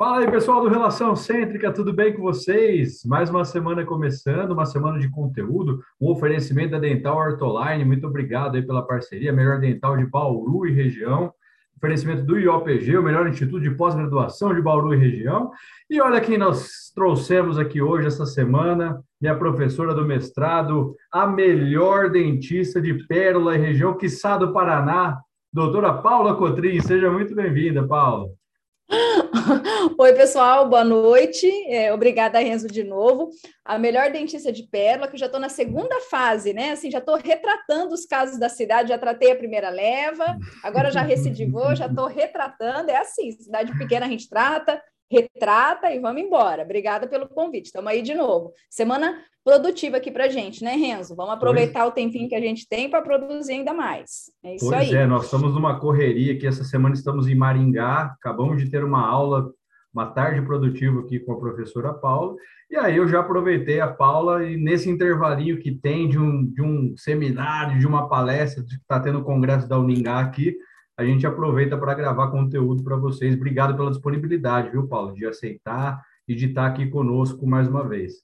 Fala aí, pessoal do Relação Cêntrica, tudo bem com vocês? Mais uma semana começando, uma semana de conteúdo, um oferecimento da Dental Ortoline. Muito obrigado aí pela parceria, melhor dental de Bauru e região. Oferecimento do IOPG, o melhor instituto de pós-graduação de Bauru e região. E olha quem nós trouxemos aqui hoje, essa semana, minha professora do mestrado, a melhor dentista de Pérola e região, quiçá do Paraná, doutora Paula Cotrim. Seja muito bem-vinda, Paula. Oi, pessoal, boa noite. É, obrigada, Renzo, de novo. A melhor dentista de Pérola, que já estou na segunda fase, né? Assim, já estou retratando os casos da cidade, já tratei a primeira leva, agora já recidivou, já estou retratando. É assim, cidade pequena a gente trata, retrata e vamos embora. Obrigada pelo convite. Estamos aí de novo. Semana produtiva aqui para gente, né, Renzo? Vamos aproveitar pois. o tempinho que a gente tem para produzir ainda mais. É isso pois aí. é, nós estamos numa correria aqui. Essa semana estamos em Maringá. Acabamos de ter uma aula, uma tarde produtiva aqui com a professora Paula. E aí eu já aproveitei a Paula e nesse intervalinho que tem de um, de um seminário, de uma palestra, que está tendo o congresso da Uningá aqui, a gente aproveita para gravar conteúdo para vocês. Obrigado pela disponibilidade, viu, Paulo, de aceitar e de estar aqui conosco mais uma vez.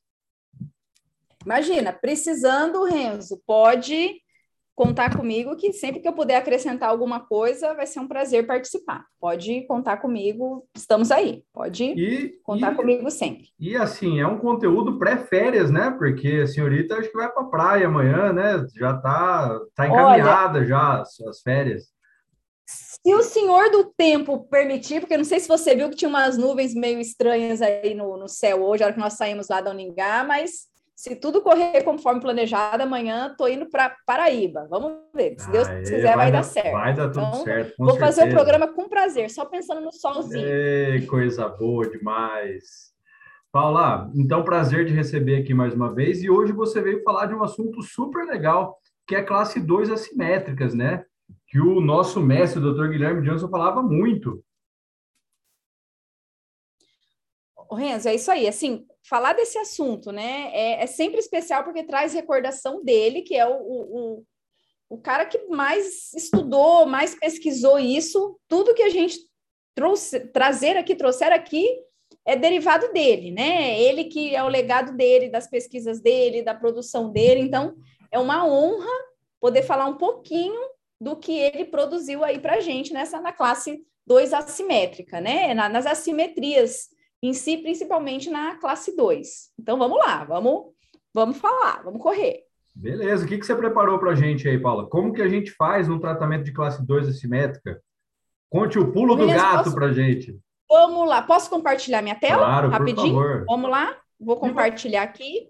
Imagina, precisando, Renzo, pode contar comigo que sempre que eu puder acrescentar alguma coisa, vai ser um prazer participar. Pode contar comigo, estamos aí. Pode e, contar e, comigo sempre. E assim, é um conteúdo pré-férias, né? Porque a senhorita acho que vai para a praia amanhã, né? Já está tá encaminhada Olha, já as, as férias. Se o senhor do tempo permitir, porque não sei se você viu que tinha umas nuvens meio estranhas aí no, no céu hoje, a hora que nós saímos lá da Uningá, mas se tudo correr conforme planejado, amanhã estou indo para Paraíba. Vamos ver. Se Deus Aê, quiser, vai, vai dar, dar, certo. Vai dar tudo então, certo. vou certeza. fazer o programa com prazer, só pensando no solzinho. Ei, coisa boa demais. Paula, então prazer de receber aqui mais uma vez. E hoje você veio falar de um assunto super legal, que é classe 2 assimétricas, né? Que o nosso mestre, o Dr. Guilherme Johnson, falava muito. Renzo, é isso aí. Assim, falar desse assunto, né, é, é, sempre especial porque traz recordação dele, que é o, o, o cara que mais estudou, mais pesquisou isso. Tudo que a gente trouxe, trazer aqui, trouxer aqui, é derivado dele, né? Ele que é o legado dele, das pesquisas dele, da produção dele. Então, é uma honra poder falar um pouquinho do que ele produziu aí para a gente nessa na classe 2 assimétrica, né? Na, nas assimetrias em si, principalmente na classe 2. Então vamos lá, vamos, vamos falar, vamos correr. Beleza, o que, que você preparou para a gente aí, Paula? Como que a gente faz um tratamento de classe 2 assimétrica? Conte o pulo do gato posso... para a gente. Vamos lá, posso compartilhar minha tela? Claro, rapidinho? Por favor. Vamos lá, vou compartilhar aqui.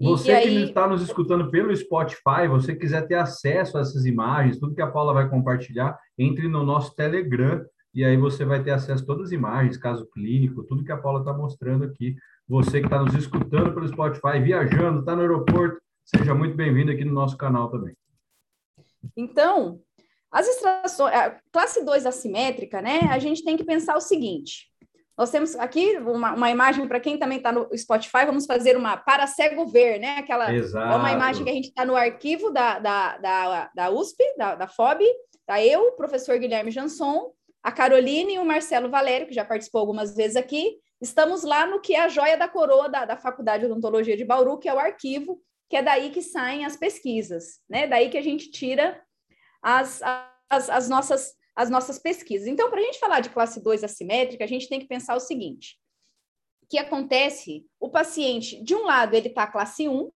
Você e que aí... está nos escutando pelo Spotify, você quiser ter acesso a essas imagens, tudo que a Paula vai compartilhar, entre no nosso Telegram e aí você vai ter acesso a todas as imagens, caso clínico, tudo que a Paula está mostrando aqui. Você que está nos escutando pelo Spotify, viajando, está no aeroporto, seja muito bem-vindo aqui no nosso canal também. Então, as extrações, a classe 2 assimétrica, né? A gente tem que pensar o seguinte: nós temos aqui uma, uma imagem para quem também está no Spotify, vamos fazer uma para cego ver, né? Aquela Exato. é uma imagem que a gente está no arquivo da, da, da, da USP, da, da FOB, tá eu, o professor Guilherme Janson, a Caroline e o Marcelo Valério, que já participou algumas vezes aqui. Estamos lá no que é a joia da coroa da, da Faculdade de Odontologia de Bauru, que é o arquivo, que é daí que saem as pesquisas, né? Daí que a gente tira as, as, as nossas as nossas pesquisas. Então, para a gente falar de classe 2 assimétrica, a gente tem que pensar o seguinte: o que acontece? O paciente, de um lado, ele está classe 1,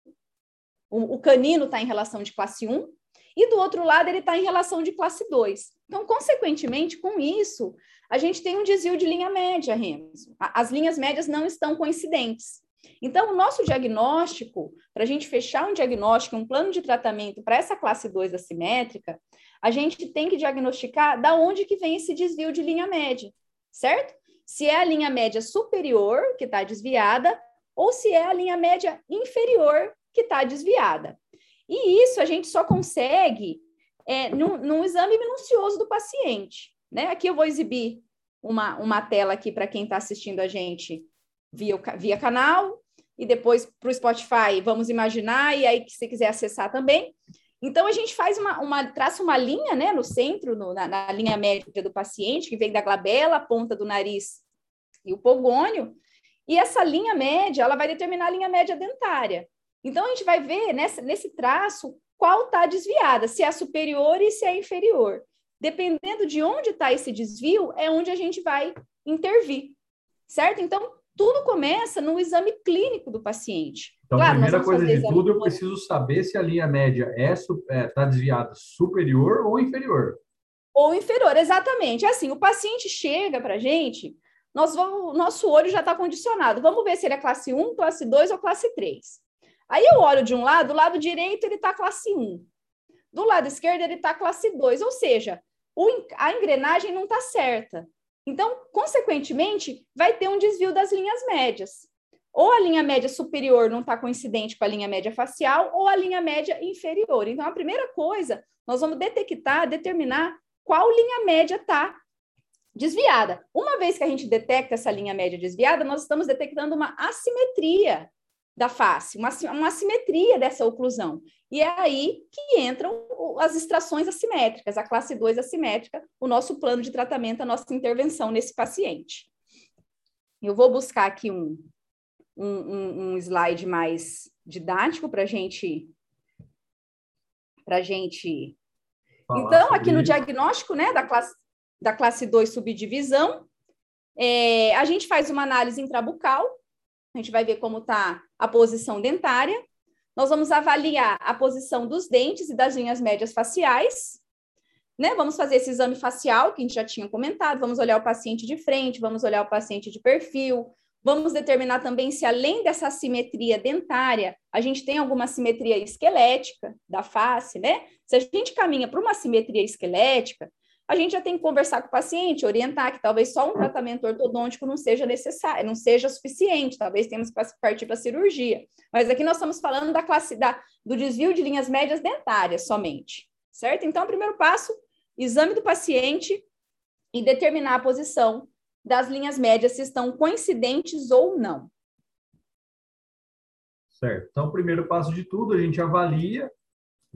o, canino está em relação de classe 1, e do outro lado, ele está em relação de classe 2. Então, consequentemente, com isso, a gente tem um desvio de linha média, Renzo. As linhas médias não estão coincidentes. Então, o nosso diagnóstico, para a gente fechar um diagnóstico, um plano de tratamento para essa classe 2 assimétrica, a gente tem que diagnosticar da onde que vem esse desvio de linha média, certo? Se é a linha média superior que está desviada ou se é a linha média inferior que está desviada. E isso a gente só consegue é, num, num, exame minucioso do paciente. Né? Aqui eu vou exibir uma, uma tela aqui para quem está assistindo a gente via, via canal, e depois para o Spotify, vamos imaginar, e aí, se quiser acessar também. Então, a gente faz uma, uma traça uma linha, né, no centro, no, na, na, linha média do paciente, que vem da glabela, a ponta do nariz e o pogônio, e essa linha média, ela vai determinar a linha média dentária. Então, a gente vai ver nessa, nesse traço qual está desviada, se é superior e se é inferior. Dependendo de onde está esse desvio, é onde a gente vai intervir, certo? Então, tudo começa no exame clínico do paciente. Então, claro, a primeira coisa de tudo, eu preciso saber se a linha média está é, é, tá desviada superior ou inferior. Ou inferior, exatamente. É assim, o paciente chega para a gente, nós vamos, nosso olho já está condicionado. Vamos ver se ele é classe 1, classe 2 ou classe 3. Aí eu olho de um lado, do lado direito ele está classe 1. Do lado esquerdo ele está classe 2, ou seja, o, a engrenagem não está certa. Então, consequentemente, vai ter um desvio das linhas médias. Ou a linha média superior não está coincidente com a linha média facial, ou a linha média inferior. Então, a primeira coisa, nós vamos detectar, determinar qual linha média está desviada. Uma vez que a gente detecta essa linha média desviada, nós estamos detectando uma assimetria da face, uma, uma assimetria dessa oclusão. E é aí que entram as extrações assimétricas, a classe 2 assimétrica, o nosso plano de tratamento, a nossa intervenção nesse paciente. Eu vou buscar aqui um, um, um slide mais didático para gente, a gente. então, aqui no diagnóstico né, da, classe, da classe 2 subdivisão, é, a gente faz uma análise intrabucal, a gente vai ver como está a posição dentária, nós vamos avaliar a posição dos dentes e das linhas médias faciais, né? Vamos fazer esse exame facial que a gente já tinha comentado, vamos olhar o paciente de frente, vamos olhar o paciente de perfil, vamos determinar também se além dessa simetria dentária, a gente tem alguma simetria esquelética da face, né? Se a gente caminha para uma simetria esquelética, a gente já tem que conversar com o paciente, orientar que talvez só um tratamento ortodôntico não seja necessário, não seja suficiente, talvez tenhamos que partir para cirurgia. Mas aqui nós estamos falando da classe da, do desvio de linhas médias dentárias somente, certo? Então, o primeiro passo, exame do paciente e determinar a posição das linhas médias se estão coincidentes ou não. Certo. Então, o primeiro passo de tudo, a gente avalia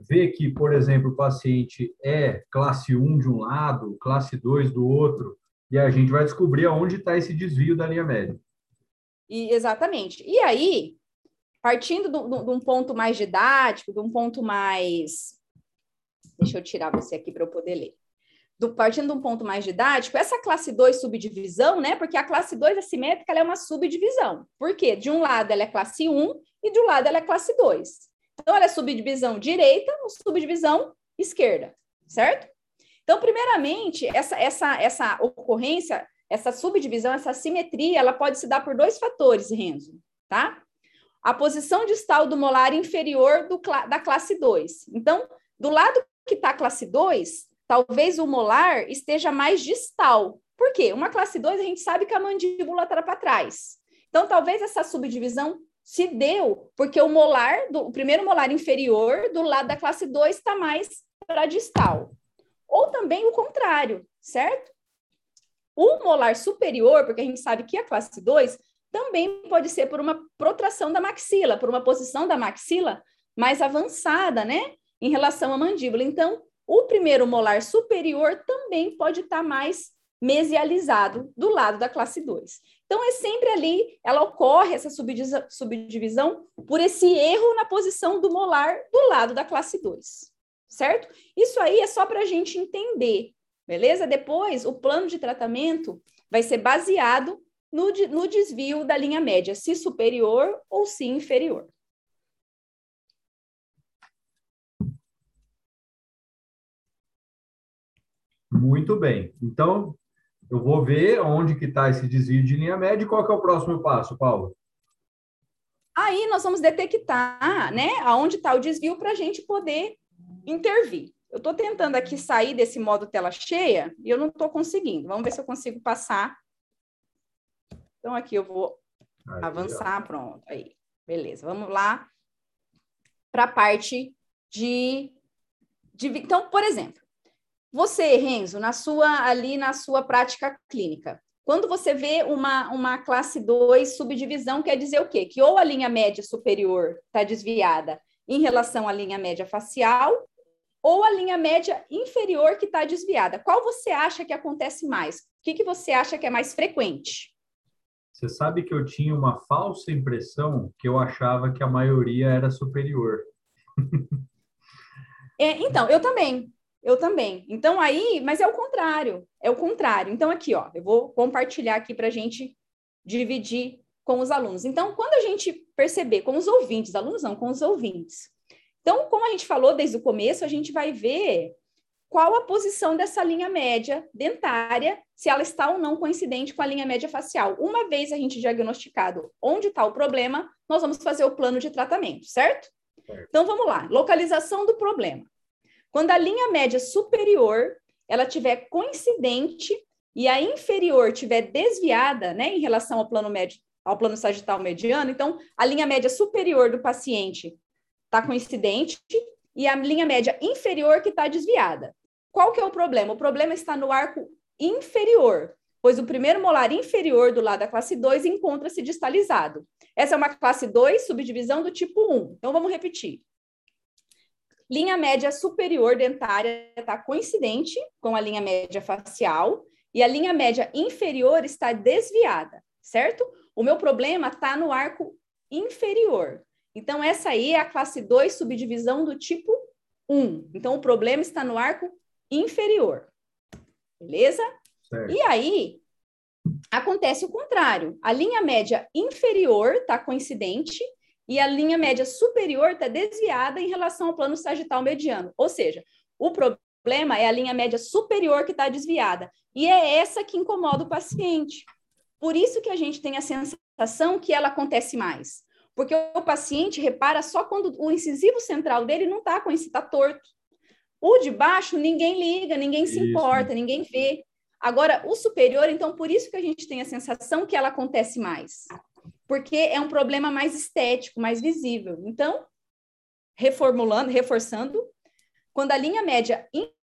vê que, por exemplo, o paciente é classe 1 de um lado, classe 2 do outro, e a gente vai descobrir aonde está esse desvio da linha média. E, exatamente. E aí, partindo de um ponto mais didático, de um ponto mais. Deixa eu tirar você aqui para eu poder ler. Do, partindo de um ponto mais didático, essa classe 2 subdivisão, né? Porque a classe 2 assimétrica é uma subdivisão. Por quê? De um lado ela é classe 1 e de um lado ela é classe 2. Então, ela é subdivisão direita ou subdivisão esquerda, certo? Então, primeiramente, essa, essa, essa ocorrência, essa subdivisão, essa simetria, ela pode se dar por dois fatores, Renzo, tá? A posição distal do molar inferior do, da classe 2. Então, do lado que está a classe 2, talvez o molar esteja mais distal. Por quê? Uma classe 2, a gente sabe que a mandíbula está para trás. Então, talvez essa subdivisão se deu porque o molar, do, o primeiro molar inferior do lado da classe 2 está mais para distal. Ou também o contrário, certo? O molar superior, porque a gente sabe que a classe 2 também pode ser por uma protração da maxila, por uma posição da maxila mais avançada, né? Em relação à mandíbula. Então, o primeiro molar superior também pode estar tá mais mesializado do lado da classe 2. Então, é sempre ali, ela ocorre, essa subdivisão, por esse erro na posição do molar do lado da classe 2, certo? Isso aí é só para a gente entender, beleza? Depois, o plano de tratamento vai ser baseado no, no desvio da linha média, se superior ou se inferior. Muito bem. Então, eu vou ver onde que está esse desvio de linha média e qual que é o próximo passo, Paulo? Aí nós vamos detectar, né, aonde está o desvio para a gente poder intervir. Eu estou tentando aqui sair desse modo tela cheia e eu não estou conseguindo. Vamos ver se eu consigo passar. Então, aqui eu vou aí, avançar, ó. pronto. Aí, beleza. Vamos lá para a parte de, de. Então, por exemplo, você, Renzo, na sua ali na sua prática clínica, quando você vê uma, uma classe 2 subdivisão, quer dizer o quê? Que ou a linha média superior está desviada em relação à linha média facial, ou a linha média inferior que está desviada. Qual você acha que acontece mais? O que, que você acha que é mais frequente? Você sabe que eu tinha uma falsa impressão que eu achava que a maioria era superior. é, então, eu também. Eu também. Então, aí, mas é o contrário. É o contrário. Então, aqui, ó, eu vou compartilhar aqui para a gente dividir com os alunos. Então, quando a gente perceber com os ouvintes, alunos não, com os ouvintes. Então, como a gente falou desde o começo, a gente vai ver qual a posição dessa linha média dentária, se ela está ou não coincidente com a linha média facial. Uma vez a gente diagnosticado onde está o problema, nós vamos fazer o plano de tratamento, certo? certo? Então vamos lá, localização do problema. Quando a linha média superior ela tiver coincidente e a inferior tiver desviada, né, em relação ao plano médio, ao plano sagital mediano, então a linha média superior do paciente está coincidente e a linha média inferior que está desviada. Qual que é o problema? O problema está no arco inferior, pois o primeiro molar inferior do lado da classe 2 encontra-se distalizado. Essa é uma classe 2, subdivisão do tipo 1. Então, vamos repetir. Linha média superior dentária está coincidente com a linha média facial e a linha média inferior está desviada, certo? O meu problema está no arco inferior. Então, essa aí é a classe 2, subdivisão do tipo 1. Então, o problema está no arco inferior. Beleza? Certo. E aí, acontece o contrário. A linha média inferior está coincidente e a linha média superior está desviada em relação ao plano sagital mediano. Ou seja, o problema é a linha média superior que está desviada. E é essa que incomoda o paciente. Por isso que a gente tem a sensação que ela acontece mais. Porque o paciente repara só quando o incisivo central dele não está com esse está torto. O de baixo, ninguém liga, ninguém se isso. importa, ninguém vê. Agora, o superior, então, por isso que a gente tem a sensação que ela acontece mais. Porque é um problema mais estético, mais visível. Então, reformulando, reforçando, quando a linha média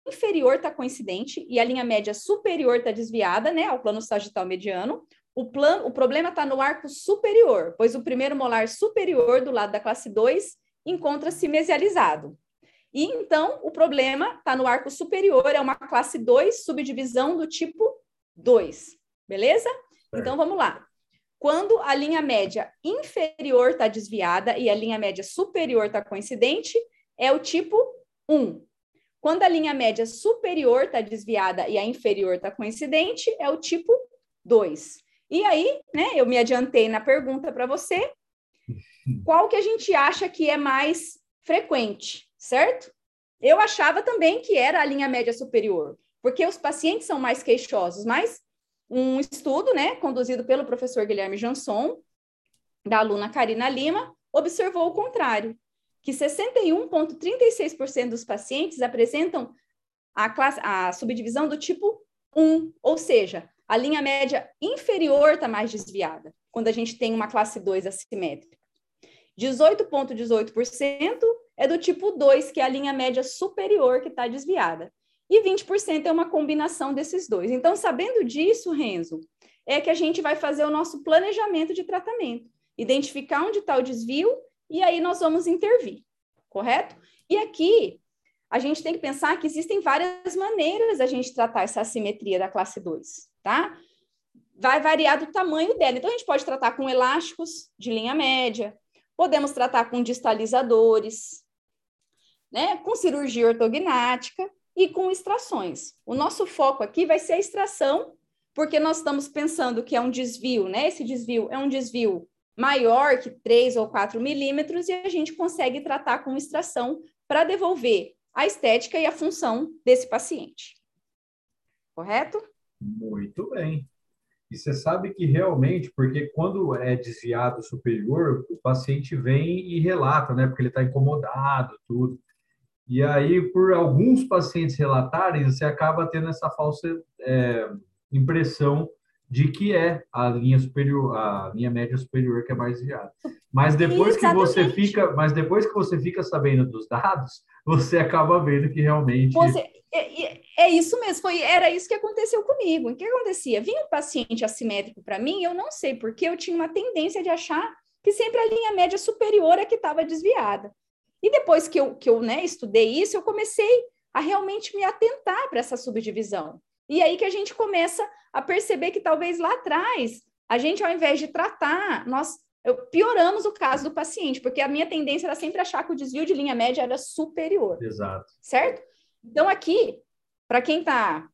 inferior está coincidente e a linha média superior está desviada, né, ao plano sagital mediano, o, plano, o problema está no arco superior, pois o primeiro molar superior do lado da classe 2 encontra-se mesializado. E então o problema está no arco superior, é uma classe 2, subdivisão do tipo 2. Beleza? É. Então vamos lá. Quando a linha média inferior está desviada e a linha média superior está coincidente, é o tipo 1. Quando a linha média superior está desviada e a inferior está coincidente, é o tipo 2. E aí, né, eu me adiantei na pergunta para você, qual que a gente acha que é mais frequente? certo? Eu achava também que era a linha média superior, porque os pacientes são mais queixosos, mas um estudo, né, conduzido pelo professor Guilherme Janson, da aluna Karina Lima, observou o contrário, que 61,36% dos pacientes apresentam a, classe, a subdivisão do tipo 1, ou seja, a linha média inferior está mais desviada, quando a gente tem uma classe 2 assimétrica. 18,18% é do tipo 2, que é a linha média superior que está desviada. E 20% é uma combinação desses dois. Então, sabendo disso, Renzo, é que a gente vai fazer o nosso planejamento de tratamento, identificar onde está o desvio e aí nós vamos intervir, correto? E aqui a gente tem que pensar que existem várias maneiras a gente tratar essa assimetria da classe 2, tá? Vai variar do tamanho dela. Então, a gente pode tratar com elásticos de linha média, podemos tratar com distalizadores, né, com cirurgia ortognática e com extrações. O nosso foco aqui vai ser a extração, porque nós estamos pensando que é um desvio, né? Esse desvio é um desvio maior que 3 ou 4 milímetros e a gente consegue tratar com extração para devolver a estética e a função desse paciente. Correto? Muito bem. E você sabe que realmente, porque quando é desviado superior, o paciente vem e relata, né? Porque ele está incomodado, tudo. E aí, por alguns pacientes relatarem, você acaba tendo essa falsa é, impressão de que é a linha superior, a linha média superior que é mais desviada. Mas depois Exatamente. que você fica, mas depois que você fica sabendo dos dados, você acaba vendo que realmente você, é, é, é isso mesmo, foi era isso que aconteceu comigo. O que acontecia? Vinha um paciente assimétrico para mim, eu não sei porque eu tinha uma tendência de achar que sempre a linha média superior é que estava desviada. E depois que eu, que eu né, estudei isso, eu comecei a realmente me atentar para essa subdivisão. E aí que a gente começa a perceber que talvez lá atrás a gente, ao invés de tratar, nós pioramos o caso do paciente, porque a minha tendência era sempre achar que o desvio de linha média era superior. Exato. Certo? Então, aqui, para quem está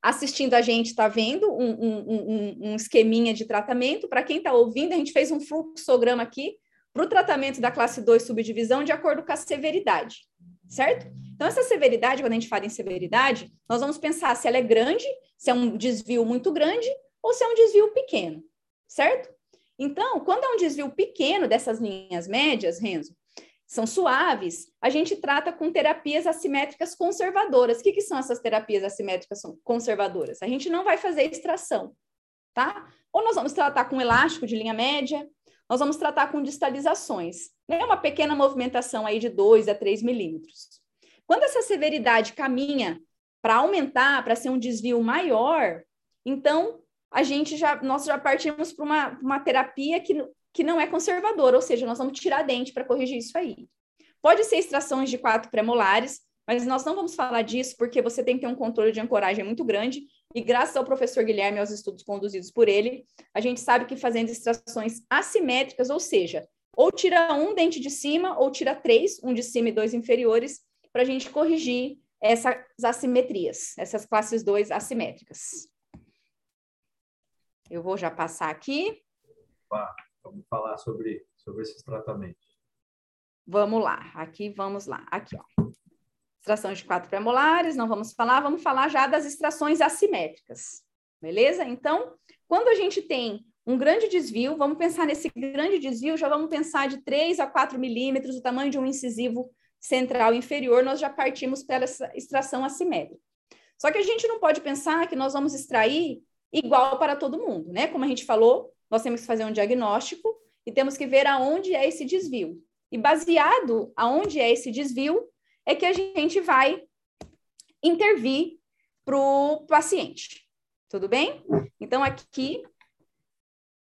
assistindo a gente, está vendo um, um, um, um, esqueminha de tratamento. Para quem está ouvindo, a gente fez um fluxograma aqui para o tratamento da classe 2 subdivisão de acordo com a severidade, certo? Então, essa severidade, quando a gente fala em severidade, nós vamos pensar se ela é grande, se é um desvio muito grande ou se é um desvio pequeno, certo? Então, quando é um desvio pequeno dessas linhas médias, Renzo, são suaves, a gente trata com terapias assimétricas conservadoras. O que, que são essas terapias assimétricas conservadoras? A gente não vai fazer extração, tá? Ou nós vamos tratar com elástico de linha média, nós vamos tratar com distalizações, né? Uma pequena movimentação aí de 2 a 3 milímetros. Quando essa severidade caminha para aumentar, para ser um desvio maior, então a gente já, nós já partimos para uma, uma terapia que que não é conservadora, ou seja, nós vamos tirar dente para corrigir isso aí. Pode ser extrações de quatro premolares, mas nós não vamos falar disso porque você tem que ter um controle de ancoragem muito grande, e graças ao professor Guilherme e aos estudos conduzidos por ele, a gente sabe que fazendo extrações assimétricas, ou seja, ou tira um dente de cima, ou tira três, um de cima e dois inferiores, para a gente corrigir essas assimetrias, essas classes 2 assimétricas. Eu vou já passar aqui. Opa. Vamos falar sobre, sobre esses tratamentos. Vamos lá, aqui vamos lá, aqui ó. Extrações de quatro premolares, não vamos falar, vamos falar já das extrações assimétricas, beleza? Então, quando a gente tem um grande desvio, vamos pensar nesse grande desvio, já vamos pensar de 3 a 4 milímetros, o tamanho de um incisivo central inferior, nós já partimos essa extração assimétrica. Só que a gente não pode pensar que nós vamos extrair igual para todo mundo, né? Como a gente falou, nós temos que fazer um diagnóstico e temos que ver aonde é esse desvio. E baseado aonde é esse desvio, é que a gente vai intervir para o paciente. Tudo bem? Então, aqui,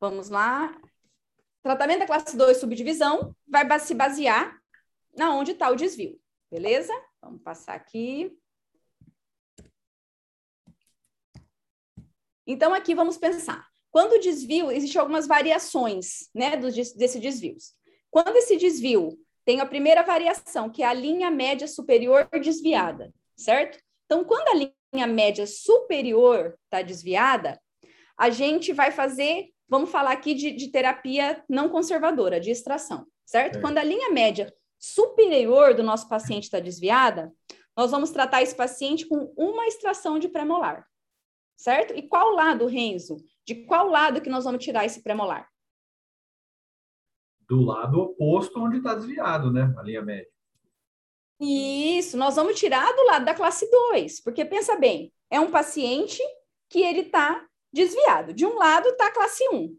vamos lá. Tratamento da classe 2 subdivisão vai se basear na onde está o desvio. Beleza? Vamos passar aqui. Então, aqui vamos pensar. Quando o desvio, existem algumas variações né, do, desse desvios. Quando esse desvio tem a primeira variação, que é a linha média superior desviada, certo? Então, quando a linha média superior está desviada, a gente vai fazer, vamos falar aqui de, de terapia não conservadora, de extração, certo? É. Quando a linha média superior do nosso paciente está desviada, nós vamos tratar esse paciente com uma extração de premolar, certo? E qual lado, Renzo? De qual lado que nós vamos tirar esse premolar? Do lado oposto onde está desviado, né? A linha média. Isso, nós vamos tirar do lado da classe 2, porque pensa bem, é um paciente que ele está desviado. De um lado está a classe 1,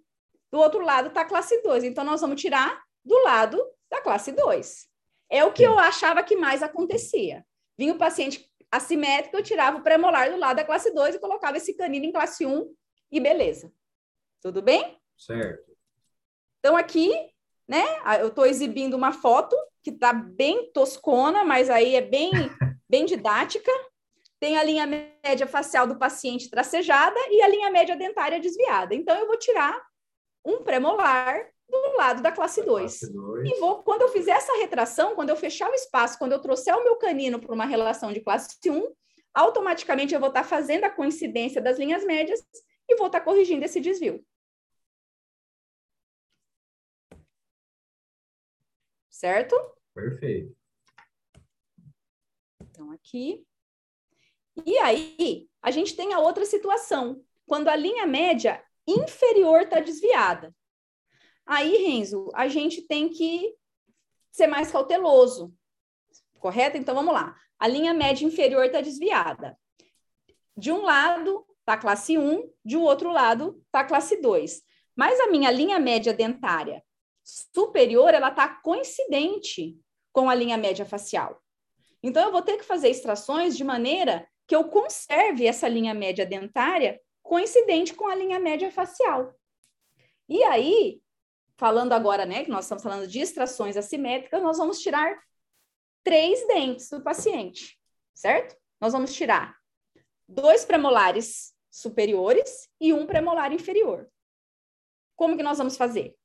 do outro lado está a classe 2. Então, nós vamos tirar do lado da classe 2. É o que eu achava que mais acontecia. Vinha o paciente assimétrico, eu tirava o premolar do lado da classe 2 e colocava esse canino em classe 1 e beleza. Tudo bem? Certo. Então, aqui, né, eu estou exibindo uma foto que está bem toscona, mas aí é bem, bem didática. Tem a linha média facial do paciente tracejada e a linha média dentária desviada. Então, eu vou tirar um premolar do lado da classe 2. E vou, quando eu fizer essa retração, quando eu fechar o espaço, quando eu trouxer o meu canino para uma relação de classe 1, automaticamente eu vou estar tá fazendo a coincidência das linhas médias e vou estar corrigindo esse desvio. Certo? Perfeito. Então, aqui. E aí, a gente tem a outra situação, quando a linha média inferior está desviada. Aí, Renzo, a gente tem que ser mais cauteloso, correto? Então, vamos lá. A linha média inferior está desviada. De um lado, está a classe 1, de um outro lado está a classe 2. Mas a minha linha média dentária superior, ela está coincidente com a linha média facial. Então, eu vou ter que fazer extrações de maneira que eu conserve essa linha média dentária coincidente com a linha média facial. E aí, falando agora, né, que nós estamos falando de extrações assimétricas, nós vamos tirar três dentes do paciente, certo? Nós vamos tirar dois premolares superiores e um premolar inferior. como que nós vamos fazer?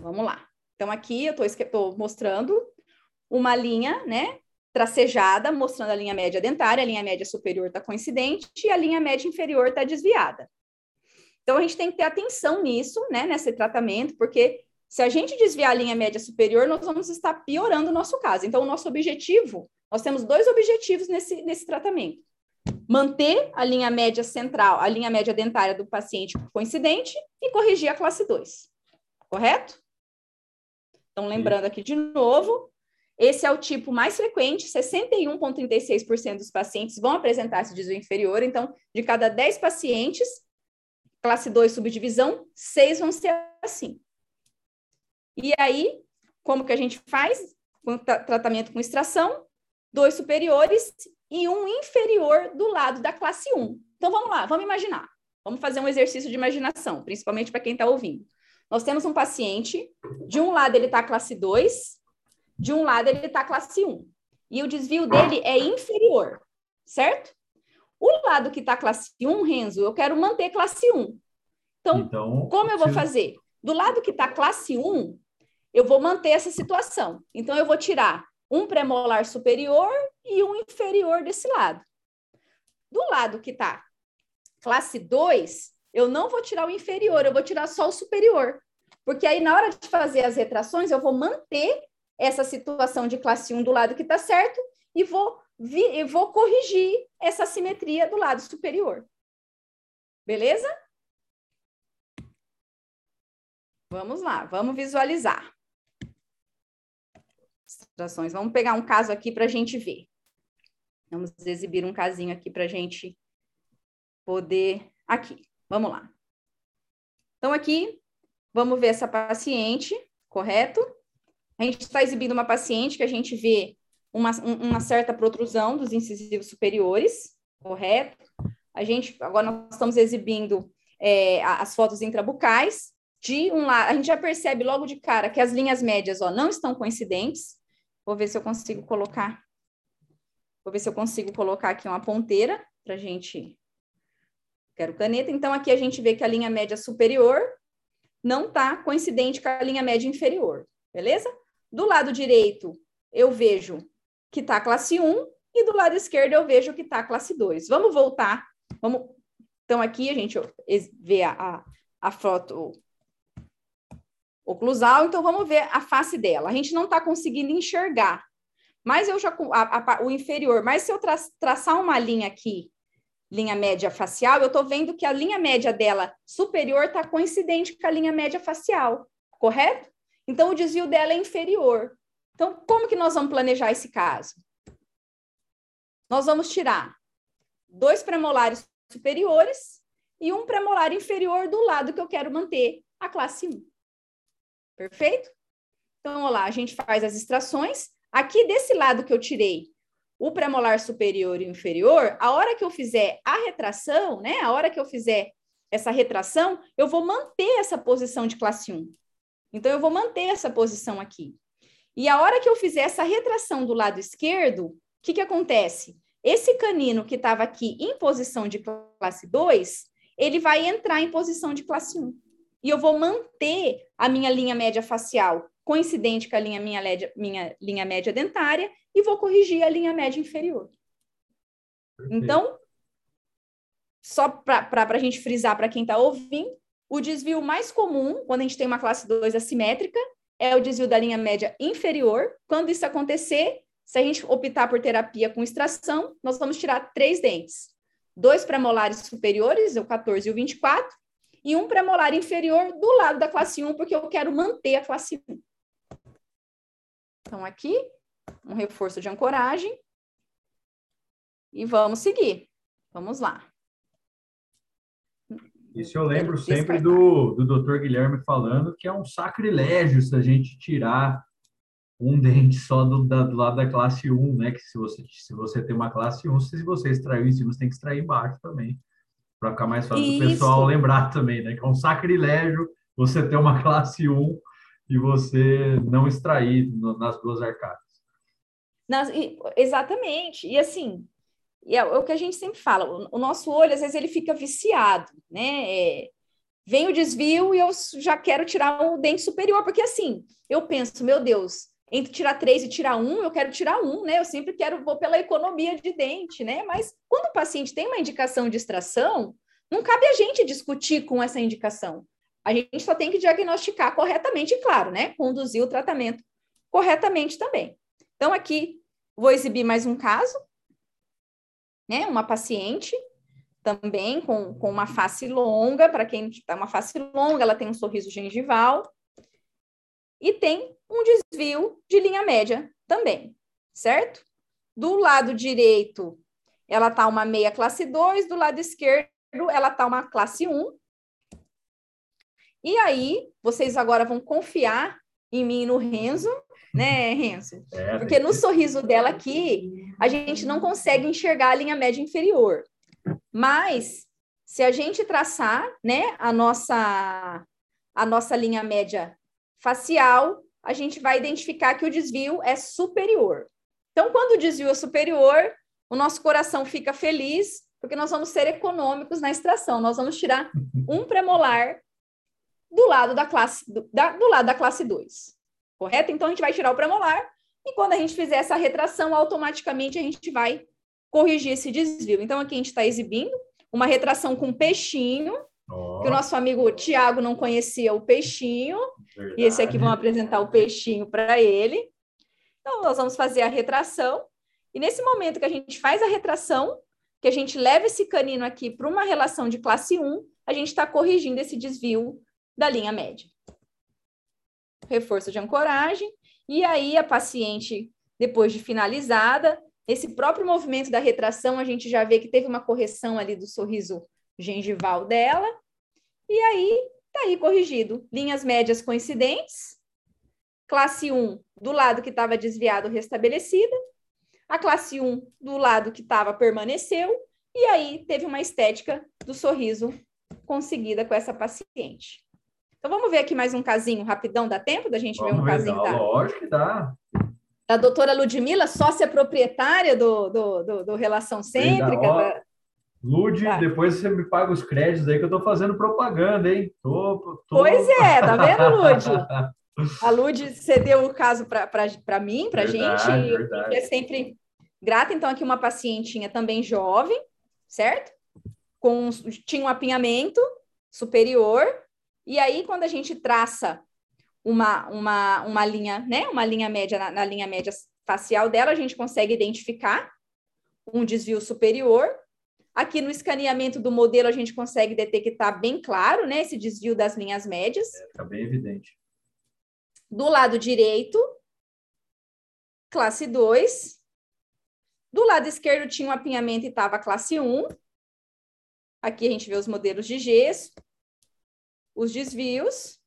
Vamos lá. Então, aqui eu estou mostrando uma linha, né, tracejada, mostrando a linha média dentária, a linha média superior está coincidente e a linha média inferior está desviada. Então, a gente tem que ter atenção nisso, né, nesse tratamento, porque se a gente desviar a linha média superior, nós vamos estar piorando o nosso caso. Então, o nosso objetivo, nós temos dois objetivos nesse, nesse tratamento. Manter a linha média central, a linha média dentária do paciente coincidente e corrigir a classe 2. Correto? Então, lembrando aqui de novo, esse é o tipo mais frequente, 61,36% dos pacientes vão apresentar esse desvio inferior. Então, de cada 10 pacientes, classe 2 subdivisão, 6 vão ser assim. E aí, como que a gente faz? Com tratamento com extração, dois superiores e um inferior do lado da classe 1. Então, vamos lá, vamos imaginar. Vamos fazer um exercício de imaginação, principalmente para quem está ouvindo. Nós temos um paciente, de um lado ele está classe 2, de um lado ele está classe 1. E o desvio dele é inferior, certo? O lado que está classe 1, Renzo, eu quero manter classe 1. Então, então como eu vou fazer? Do lado que está classe 1, eu vou manter essa situação. Então, eu vou tirar um premolar superior e um inferior desse lado. Do lado que está classe 2, eu não vou tirar o inferior, eu vou tirar só o superior. Porque aí, na hora de fazer as retrações, eu vou manter essa situação de classe 1 do lado que está certo e vou, e vou corrigir essa simetria do lado superior. Beleza? Vamos lá, vamos visualizar. Situações. Vamos pegar um caso aqui para a gente ver. Vamos exibir um casinho aqui para a gente poder. Aqui, vamos lá. Então, aqui, vamos ver essa paciente, correto? A gente está exibindo uma paciente que a gente vê uma, uma certa protrusão dos incisivos superiores, correto? A gente, agora nós estamos exibindo é, as fotos intrabucais, de um lado, a gente já percebe logo de cara que as linhas médias ó, não estão coincidentes. Vou ver se eu consigo colocar. Vou ver se eu consigo colocar aqui uma ponteira para a gente. Quero caneta. Então, aqui a gente vê que a linha média superior não está coincidente com a linha média inferior, beleza? Do lado direito, eu vejo que está classe 1, e do lado esquerdo eu vejo que está classe 2. Vamos voltar. Vamos. Então, aqui a gente vê a, a, a foto oclusal, então vamos ver a face dela. A gente não está conseguindo enxergar, mas eu já a, a, o inferior, mas se eu tra, traçar uma linha aqui, linha média facial, eu estou vendo que a linha média dela superior está coincidente com a linha média facial, correto? Então o desvio dela é inferior. Então, como que nós vamos planejar esse caso? Nós vamos tirar dois premolares superiores e um premolar inferior do lado que eu quero manter a classe 1. Perfeito? Então, olha lá, a gente faz as extrações. Aqui desse lado que eu tirei o premolar superior e inferior, a hora que eu fizer a retração, né? A hora que eu fizer essa retração, eu vou manter essa posição de classe 1. Então, eu vou manter essa posição aqui. E a hora que eu fizer essa retração do lado esquerdo, o que, que acontece? Esse canino que estava aqui em posição de classe 2, ele vai entrar em posição de classe 1 e eu vou manter a minha linha média facial coincidente com a linha, minha, minha linha média dentária e vou corrigir a linha média inferior. Perfeito. Então, só para a gente frisar para quem está ouvindo, o desvio mais comum, quando a gente tem uma classe 2 assimétrica, é o desvio da linha média inferior. Quando isso acontecer, se a gente optar por terapia com extração, nós vamos tirar três dentes. Dois premolares superiores, o 14 e o 24, e um premolar inferior do lado da classe 1, porque eu quero manter a classe 1. Então, aqui, um reforço de ancoragem. E vamos seguir. Vamos lá. Isso eu lembro sempre do, do Dr. Guilherme falando que é um sacrilégio se a gente tirar um dente só do, da, do lado da classe 1, né? Que se você, se você tem uma classe 1, se você extraiu em cima, você tem que extrair embaixo também para ficar mais fácil o pessoal lembrar também, né? Que é um sacrilégio você ter uma classe 1 e você não extrair nas duas arcadas. Nas, exatamente. E assim, é, é, o que a gente sempre fala, o, o, nosso olho, às vezes, ele fica viciado, né? É, vem o desvio e eu já quero tirar o dente superior, porque assim, eu penso, meu Deus, entre tirar três e tirar um, eu quero tirar um, né? Eu sempre quero, vou pela economia de dente, né? Mas quando o paciente tem uma indicação de extração, não cabe a gente discutir com essa indicação. A gente só tem que diagnosticar corretamente, claro, né? Conduzir o tratamento corretamente também. Então, aqui vou exibir mais um caso, né? Uma paciente também com, com uma face longa, para quem está uma face longa, ela tem um sorriso gengival e tem um desvio de linha média também, certo? Do lado direito, ela tá uma meia classe 2, do lado esquerdo, ela tá uma classe 1. E aí, vocês agora vão confiar em mim e no Renzo, né, Renzo? É, Porque no sorriso dela aqui, a gente não consegue enxergar a linha média inferior. Mas se a gente traçar, né, a nossa a nossa linha média facial, a gente vai identificar que o desvio é superior. Então, quando o desvio é superior, o nosso coração fica feliz, porque nós vamos ser econômicos na extração. Nós vamos tirar um premolar lado da classe do, da, do lado da classe 2. Correto? Então a gente vai tirar o premolar e quando a gente fizer essa retração, automaticamente a gente vai corrigir esse desvio. Então, aqui a gente está exibindo uma retração com peixinho, oh. que o nosso amigo Tiago não conhecia o peixinho, Verdade. e esse aqui vão apresentar o peixinho para ele. Então, nós vamos fazer a retração, e nesse momento que a gente faz a retração, que a gente leva esse canino aqui para uma relação de classe 1, a gente está corrigindo esse desvio da linha média. Reforço de ancoragem, e aí a paciente, depois de finalizada, esse próprio movimento da retração, a gente já vê que teve uma correção ali do sorriso gengival dela. E aí, tá aí corrigido. Linhas médias coincidentes. Classe 1 do lado que estava desviado, restabelecida. A classe 1 do lado que estava, permaneceu. E aí, teve uma estética do sorriso conseguida com essa paciente. Então, vamos ver aqui mais um casinho rapidão. Dá tempo da gente vamos ver um ver, casinho? Dá, Lógico que dá da doutora Ludmila, sócia proprietária do, do, do, do Relação Cêntrica. Da... Lud, tá. depois você me paga os créditos aí que eu estou fazendo propaganda, hein? Tô, tô... Pois é, tá vendo, Lud? A Lud cedeu o caso para mim, para a gente, verdade. é sempre grata. Então, aqui uma pacientinha também jovem, certo? Com, tinha um apinhamento superior, e aí, quando a gente traça uma, uma, uma linha, né? Uma linha média na, na linha média facial dela, a gente consegue identificar um desvio superior. Aqui no escaneamento do modelo, a gente consegue detectar bem claro, né? Esse desvio das linhas médias. É, fica bem evidente. Do lado direito, classe 2. Do lado esquerdo tinha um apinhamento e estava classe 1. Aqui a gente vê os modelos de gesso, os desvios.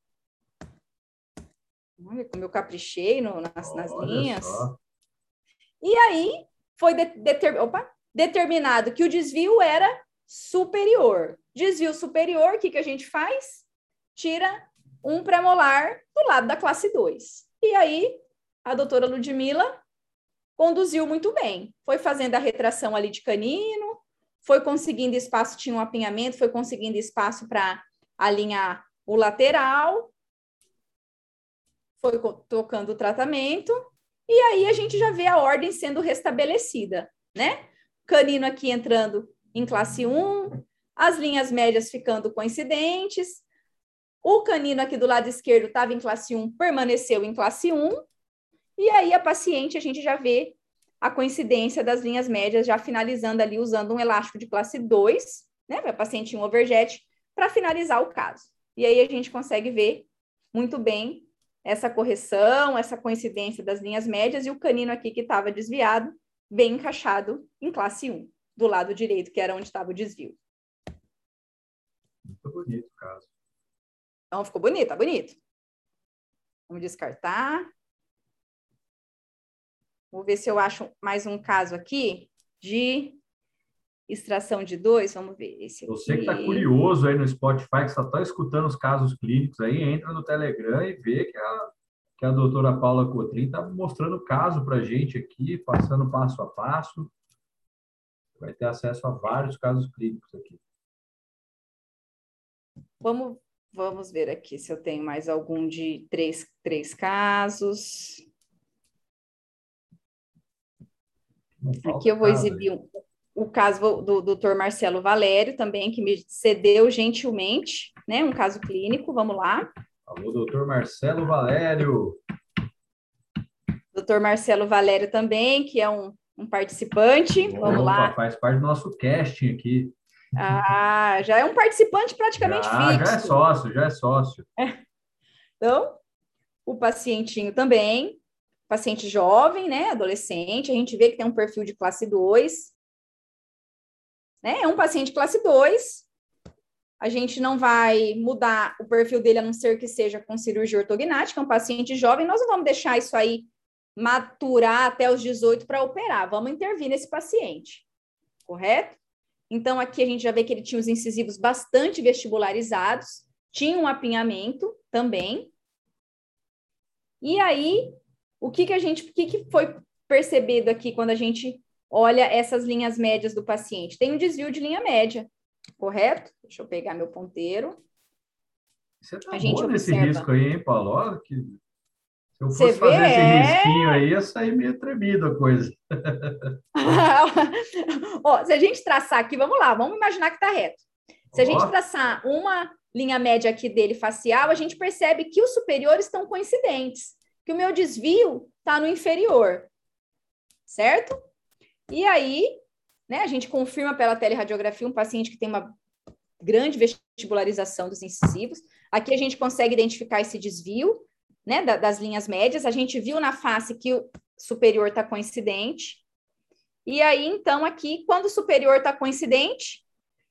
Olha como eu caprichei no, nas, nas linhas. Só. E aí foi de, deter, opa, determinado que o desvio era superior. Desvio superior, o que, que a gente faz? Tira um premolar do lado da classe 2. E aí a doutora Ludmilla conduziu muito bem. Foi fazendo a retração ali de canino, foi conseguindo espaço, tinha um apinhamento, foi conseguindo espaço para alinhar o lateral, foi tocando o tratamento, e aí a gente já vê a ordem sendo restabelecida, né? Canino aqui entrando em classe 1, as linhas médias ficando coincidentes, o canino aqui do lado esquerdo estava em classe 1, permaneceu em classe 1, e aí a paciente a gente já vê a coincidência das linhas médias já finalizando ali usando um elástico de classe 2, né, para paciente em overjet, para finalizar o caso. E aí a gente consegue ver muito bem essa correção, essa coincidência das linhas médias e o canino aqui que estava desviado, bem encaixado em classe 1, do lado direito, que era onde estava o desvio. Muito bonito o caso. Então, ficou bonito, tá bonito. Vamos descartar. Vou ver se eu acho mais um caso aqui de extração de dois, vamos ver esse aqui. Você que está curioso aí no Spotify, que só está escutando os casos clínicos aí, entra no Telegram e vê que a, que a doutora Paula Cotrim está mostrando o caso para a gente aqui, passando passo a passo. Vai ter acesso a vários casos clínicos aqui. vamos, vamos ver aqui se eu tenho mais algum de três, três casos. Aqui eu vou exibir um, o caso do doutor Marcelo Valério também, que me cedeu gentilmente, né? Um caso clínico, vamos lá. Alô, doutor Marcelo Valério. Doutor Marcelo Valério também, que é um, um participante. Vamos lá. Faz parte do nosso casting aqui. Ah, já é um participante praticamente já, fixo. Já é sócio, já é sócio. É. Então, o pacientinho também, paciente jovem, né, adolescente, a gente vê que tem um perfil de classe 2, né, é um paciente classe 2, a gente não vai mudar o perfil dele a não ser que seja com cirurgia ortognática, é um paciente jovem, nós não vamos deixar isso aí maturar até os 18 para operar, vamos intervir nesse paciente, correto? Então, aqui a gente já vê que ele tinha os incisivos bastante vestibularizados, tinha um apinhamento também. E aí, o que, que a gente, o que, que foi percebido aqui quando a gente olha essas linhas médias do paciente? Tem um desvio de linha média, correto? Deixa eu pegar meu ponteiro. Você tá a gente boa nesse risco aí, hein, Paulo? Olha que se eu fosse fazer esse é? risquinho aí, ia sair meio tremido a coisa. Ó, se a gente traçar aqui, vamos lá, vamos imaginar que está reto. Se a gente traçar uma linha média aqui dele facial, a gente percebe que os superiores estão coincidentes, que o meu desvio está no inferior, certo? E aí, né, a gente confirma pela teleradiografia um paciente que tem uma grande vestibularização dos incisivos. Aqui a gente consegue identificar esse desvio, né, da, das linhas médias. A gente viu na face que o superior está coincidente. E aí, então, aqui, quando o superior está coincidente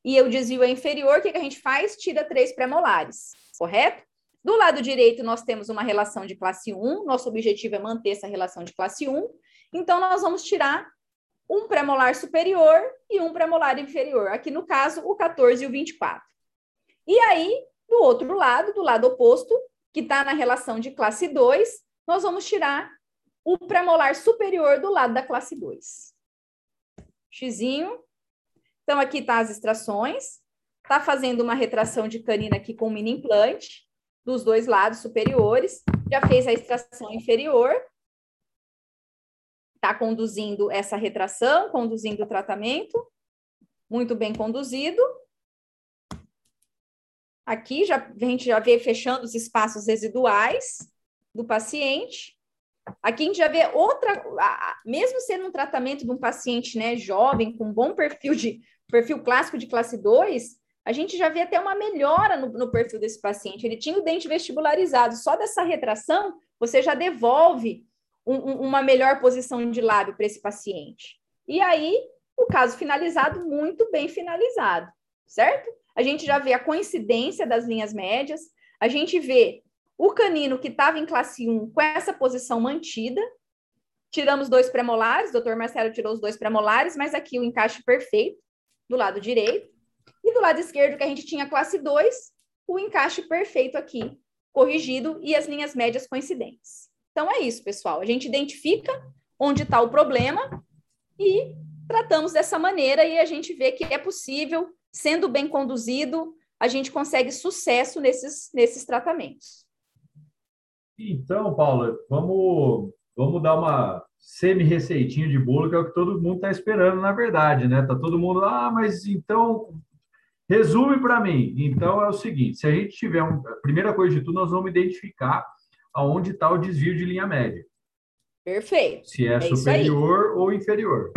e o desvio é inferior, o que, que a gente faz? Tira três pré-molares, correto? Do lado direito, nós temos uma relação de classe 1, nosso objetivo é manter essa relação de classe 1, então nós vamos tirar um pré-molar superior e um pré-molar inferior, aqui no caso, o 14 e o 24. E aí, do outro lado, do lado oposto, que está na relação de classe 2, nós vamos tirar o premolar superior do lado da classe 2. Xizinho. Então, aqui está as extrações. Está fazendo uma retração de canina aqui com mini implante dos dois lados superiores. Já fez a extração inferior. Está conduzindo essa retração, conduzindo o tratamento. Muito bem conduzido. Aqui já, a gente já vê fechando os espaços residuais do paciente. Aqui a gente já vê outra, mesmo sendo um tratamento de um paciente né, jovem, com bom perfil de perfil clássico de classe 2, a gente já vê até uma melhora no, no perfil desse paciente. Ele tinha o dente vestibularizado, só dessa retração você já devolve um, um, uma melhor posição de lábio para esse paciente. E aí, o caso finalizado, muito bem finalizado, certo? a gente já vê a coincidência das linhas médias, a gente vê o canino que estava em classe 1 com essa posição mantida, tiramos dois premolares, o doutor Marcelo tirou os dois premolares, mas aqui o encaixe perfeito do lado direito, e do lado esquerdo, que a gente tinha classe 2, o encaixe perfeito aqui, corrigido e as linhas médias coincidentes. Então é isso, pessoal. A gente identifica onde está o problema e tratamos dessa maneira e a gente vê que é possível sendo bem conduzido, a gente consegue sucesso nesses, nesses tratamentos. Então, Paula, vamos, vamos dar uma semi-receitinha de bolo, que é o que todo mundo está esperando, na verdade, né? Tá todo mundo, ah, mas então, resume para mim. Então, é o seguinte, se a gente tiver, um, a primeira coisa de tudo, nós vamos identificar aonde está o desvio de linha média. Perfeito. Se é, é superior ou inferior.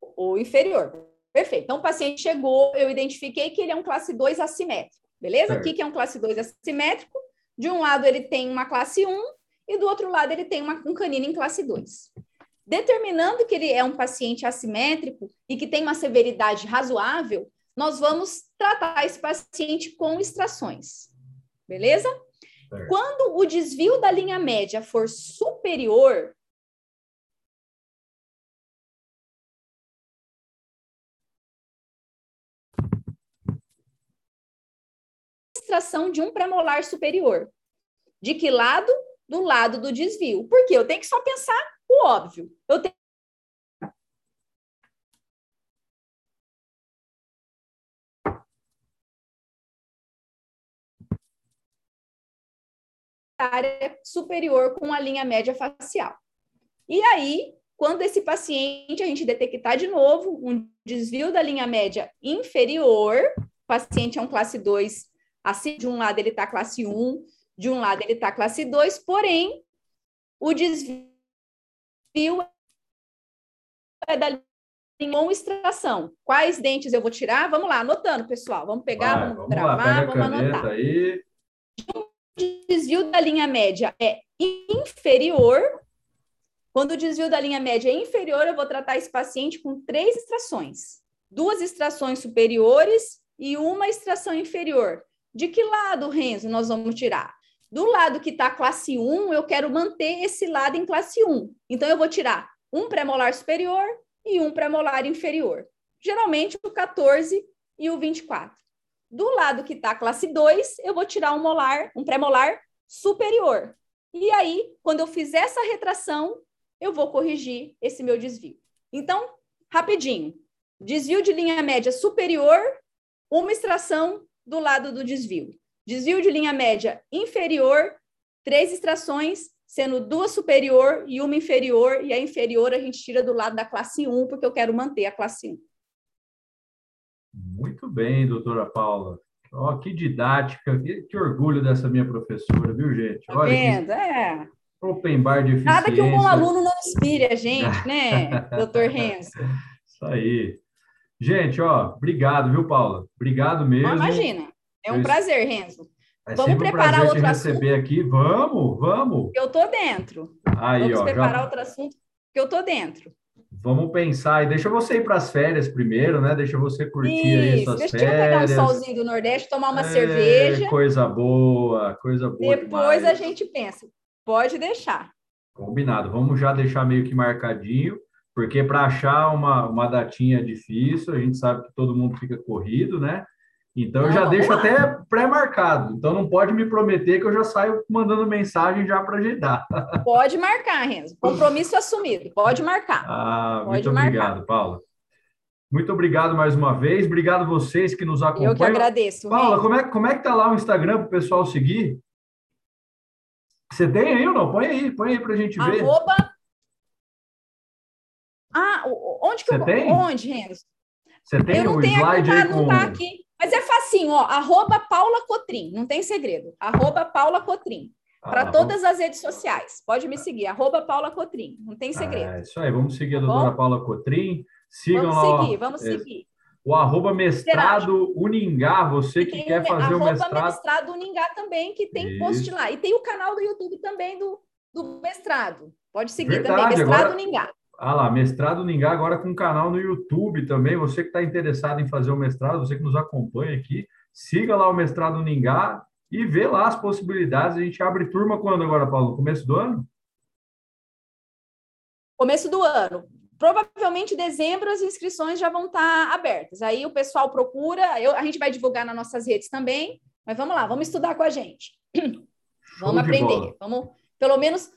Ou inferior. Perfeito. Então, o paciente chegou, eu identifiquei que ele é um classe 2 assimétrico, beleza? Aqui que é um classe 2 assimétrico. De um lado, ele tem uma classe 1 e do outro lado, ele tem uma, um canino em classe 2. Determinando que ele é um paciente assimétrico e que tem uma severidade razoável, nós vamos tratar esse paciente com extrações, beleza? Quando o desvio da linha média for superior extração de um premolar superior. De que lado? Do lado do desvio. Por quê? Eu tenho que só pensar o óbvio. Eu área superior com a linha média facial. E aí, quando esse paciente a gente detectar de novo um desvio da linha média inferior, o paciente é um classe 2, assim, de um lado ele está classe 1, de um lado ele está classe 2, porém, o desvio é da com extração. Quais dentes eu vou tirar? Vamos lá, anotando, pessoal. Vamos pegar, Vai, vamos, vamos gravar, lá, vamos anotar. Aí. O desvio da linha média é inferior. Quando o desvio da linha média é inferior, eu vou tratar esse paciente com três extrações: duas extrações superiores e uma extração inferior. De que lado, Renzo, nós vamos tirar? Do lado que está classe 1, eu quero manter esse lado em classe 1. Então, eu vou tirar um premolar superior e um premolar inferior. Geralmente o 14 e o 24. Do lado que está classe 2, eu vou tirar um molar, um premolar superior. E aí, quando eu fizer essa retração, eu vou corrigir esse meu desvio. Então, rapidinho. Desvio de linha média superior, uma extração do lado do desvio. Desvio de linha média inferior, três extrações sendo duas superior e uma inferior, e a inferior a gente tira do lado da classe 1, porque eu quero manter a classe 1. Muito bem, doutora Paula. Ó, que didática, que, que, orgulho dessa minha professora, viu, gente? Tá Olha, vendo? Que... É. Open bar de eficiência. Nada que um bom aluno não inspire a gente, né, doutor Renzo? Isso aí. Gente, ó, obrigado, viu, Paula? Obrigado mesmo. imagina. É um Eu... prazer, Renzo. É vamos preparar um outro receber assunto. aqui. Vamos, vamos. Eu tô dentro. Aí, vamos ó, preparar já... outro assunto que eu tô dentro. Vamos pensar. E deixa você ir para as férias primeiro, né? Deixa você curtir Isso, aí suas deixa férias. Deixa eu pegar um solzinho do Nordeste, tomar uma é, cerveja. Coisa boa, coisa boa. Depois demais. a gente pensa. Pode deixar. Combinado. Vamos já deixar meio que marcadinho, porque para achar uma, uma datinha difícil, a gente sabe que todo mundo fica corrido, né? Então eu já deixo até pré-marcado. Então não pode me prometer que eu já saio mandando mensagem já para agendar. Pode marcar, Renzo. Compromisso assumido. Pode marcar. Ah, pode muito marcar. obrigado, Paula. Muito obrigado mais uma vez. Obrigado vocês que nos acompanham. Eu que agradeço. Paula, como é, como é que tá lá o Instagram para o pessoal seguir? Você tem aí ou não? Põe aí, põe aí para a gente ver. Arroba... Ah, onde que Você eu... tem? Onde, Renzo? Você tem eu um slide aqui, aí tá, com... Não tá aqui. Mas é facinho, ó, arroba Paula Cotrim, não tem segredo. Arroba Paula Cotrim. Para ah, todas as redes sociais. Pode me seguir, arroba Paula Cotrim, não tem segredo. É isso aí, vamos seguir a tá doutora Paula Cotrim. Sigam vamos lá. Seguir, vamos é, seguir. O arroba mestrado Uningá, você que quer fazer o mestrado. Arroba mestrado Uningá também, que tem isso. post lá. E tem o canal do YouTube também do, do mestrado. Pode seguir Verdade, também, mestrado agora... Uningá. Ah lá, mestrado Ningá agora com um canal no YouTube também. Você que está interessado em fazer o mestrado, você que nos acompanha aqui, siga lá o mestrado Ningá e vê lá as possibilidades. A gente abre turma quando agora, Paulo? Começo do ano? Começo do ano. Provavelmente em dezembro as inscrições já vão estar tá abertas. Aí o pessoal procura, eu, a gente vai divulgar nas nossas redes também, mas vamos lá, vamos estudar com a gente. Show vamos aprender, bola. vamos pelo menos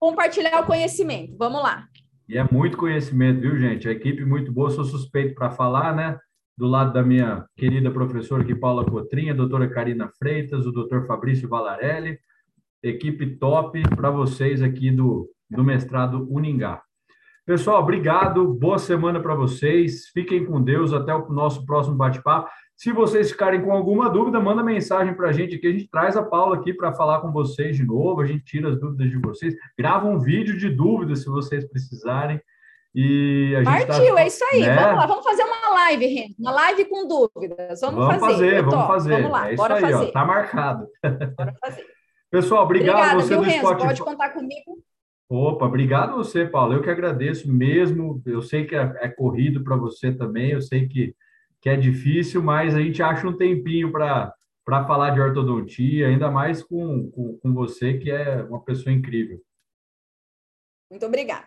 compartilhar o conhecimento. Vamos lá. E é muito conhecimento, viu, gente? A equipe muito boa, sou suspeito para falar, né? Do lado da minha querida professora aqui, Paula Cotrinha, doutora Karina Freitas, o doutor Fabrício Valarelli, equipe top para vocês aqui do, do mestrado Uningá. Pessoal, obrigado, boa semana para vocês, fiquem com Deus, até o nosso próximo bate-papo. Se vocês ficarem com alguma dúvida, manda mensagem para a gente aqui. A gente traz a Paula aqui para falar com vocês de novo. A gente tira as dúvidas de vocês. Grava um vídeo de dúvidas se vocês precisarem. E a gente tá Partiu, tá, é isso aí. Né? Vamos lá, vamos fazer uma live, Renan. Uma live com dúvidas. Vamos, vamos fazer. fazer vamos fazer. Vamos lá, é isso aí, fazer. ó. Tá marcado. Bora fazer. Pessoal, obrigado Obrigada, você viu, do Renzo? Spotify. Pode contar comigo. Opa, obrigado você, Paulo. Eu que agradeço mesmo. Eu sei que é, é corrido para você também. Eu sei que que é difícil, mas a gente acha um tempinho para falar de ortodontia, ainda mais com, com, com você, que é uma pessoa incrível. Muito obrigada.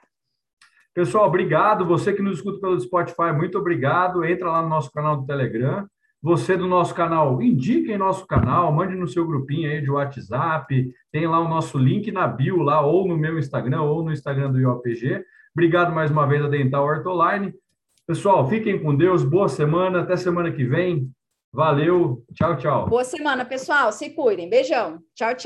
Pessoal, obrigado. Você que nos escuta pelo Spotify, muito obrigado. Entra lá no nosso canal do Telegram. Você do nosso canal, indique em nosso canal, mande no seu grupinho aí de WhatsApp. Tem lá o nosso link na bio, lá, ou no meu Instagram, ou no Instagram do IOPG. Obrigado mais uma vez a Dental Ortoline. Pessoal, fiquem com Deus, boa semana, até semana que vem. Valeu, tchau, tchau. Boa semana, pessoal, se cuidem. Beijão. Tchau, tchau.